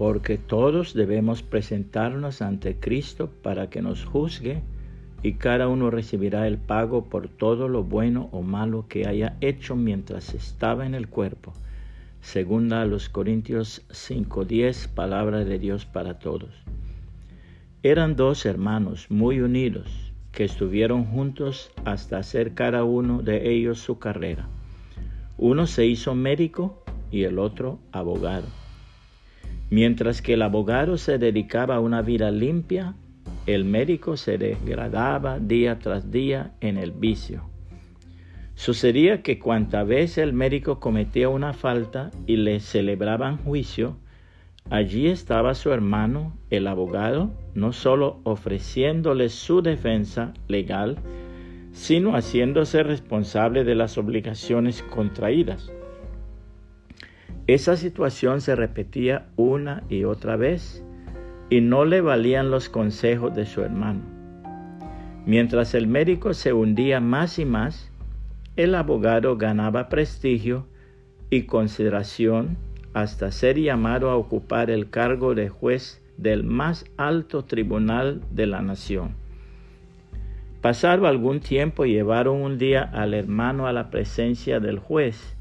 porque todos debemos presentarnos ante Cristo para que nos juzgue y cada uno recibirá el pago por todo lo bueno o malo que haya hecho mientras estaba en el cuerpo. Segunda a los Corintios 5:10, palabra de Dios para todos. Eran dos hermanos muy unidos que estuvieron juntos hasta hacer cada uno de ellos su carrera. Uno se hizo médico y el otro abogado. Mientras que el abogado se dedicaba a una vida limpia, el médico se degradaba día tras día en el vicio. Sucedía que cuanta vez el médico cometía una falta y le celebraban juicio, allí estaba su hermano, el abogado, no solo ofreciéndole su defensa legal, sino haciéndose responsable de las obligaciones contraídas. Esa situación se repetía una y otra vez y no le valían los consejos de su hermano. Mientras el médico se hundía más y más, el abogado ganaba prestigio y consideración hasta ser llamado a ocupar el cargo de juez del más alto tribunal de la nación. Pasado algún tiempo llevaron un día al hermano a la presencia del juez,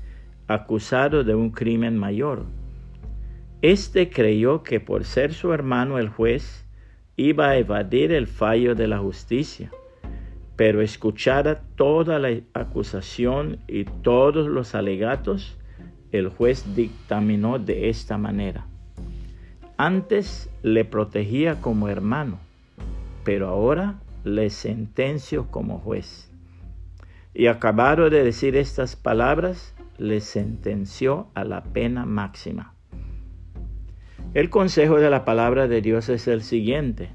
acusado de un crimen mayor. Este creyó que por ser su hermano el juez iba a evadir el fallo de la justicia, pero escuchada toda la acusación y todos los alegatos, el juez dictaminó de esta manera. Antes le protegía como hermano, pero ahora le sentencio como juez. Y acabado de decir estas palabras, le sentenció a la pena máxima. El consejo de la palabra de Dios es el siguiente.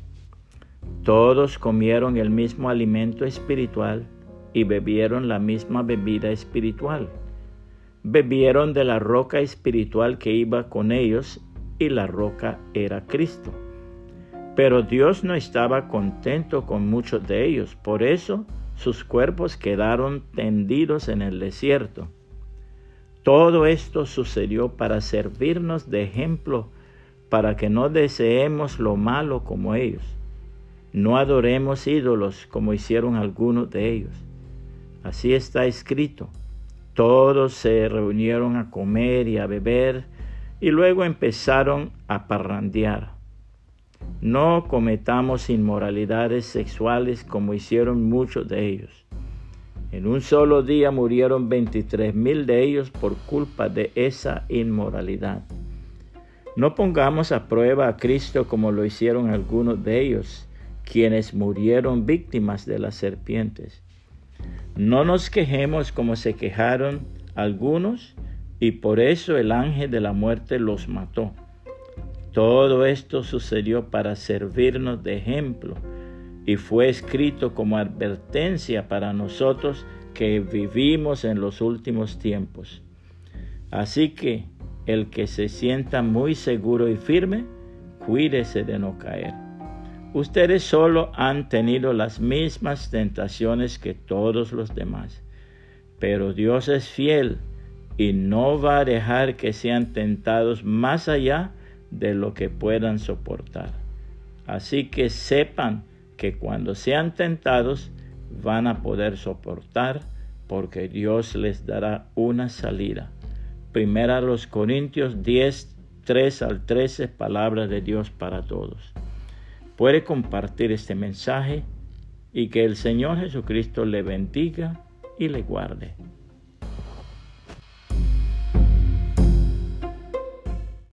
Todos comieron el mismo alimento espiritual y bebieron la misma bebida espiritual. Bebieron de la roca espiritual que iba con ellos y la roca era Cristo. Pero Dios no estaba contento con muchos de ellos, por eso sus cuerpos quedaron tendidos en el desierto. Todo esto sucedió para servirnos de ejemplo para que no deseemos lo malo como ellos. No adoremos ídolos como hicieron algunos de ellos. Así está escrito. Todos se reunieron a comer y a beber y luego empezaron a parrandear. No cometamos inmoralidades sexuales como hicieron muchos de ellos. En un solo día murieron 23 mil de ellos por culpa de esa inmoralidad. No pongamos a prueba a Cristo como lo hicieron algunos de ellos, quienes murieron víctimas de las serpientes. No nos quejemos como se quejaron algunos, y por eso el ángel de la muerte los mató. Todo esto sucedió para servirnos de ejemplo y fue escrito como advertencia para nosotros que vivimos en los últimos tiempos. Así que el que se sienta muy seguro y firme, cuídese de no caer. Ustedes solo han tenido las mismas tentaciones que todos los demás, pero Dios es fiel y no va a dejar que sean tentados más allá de lo que puedan soportar. Así que sepan que cuando sean tentados van a poder soportar porque Dios les dará una salida. Primera los Corintios 10, 3 al 13, palabra de Dios para todos. Puede compartir este mensaje y que el Señor Jesucristo le bendiga y le guarde.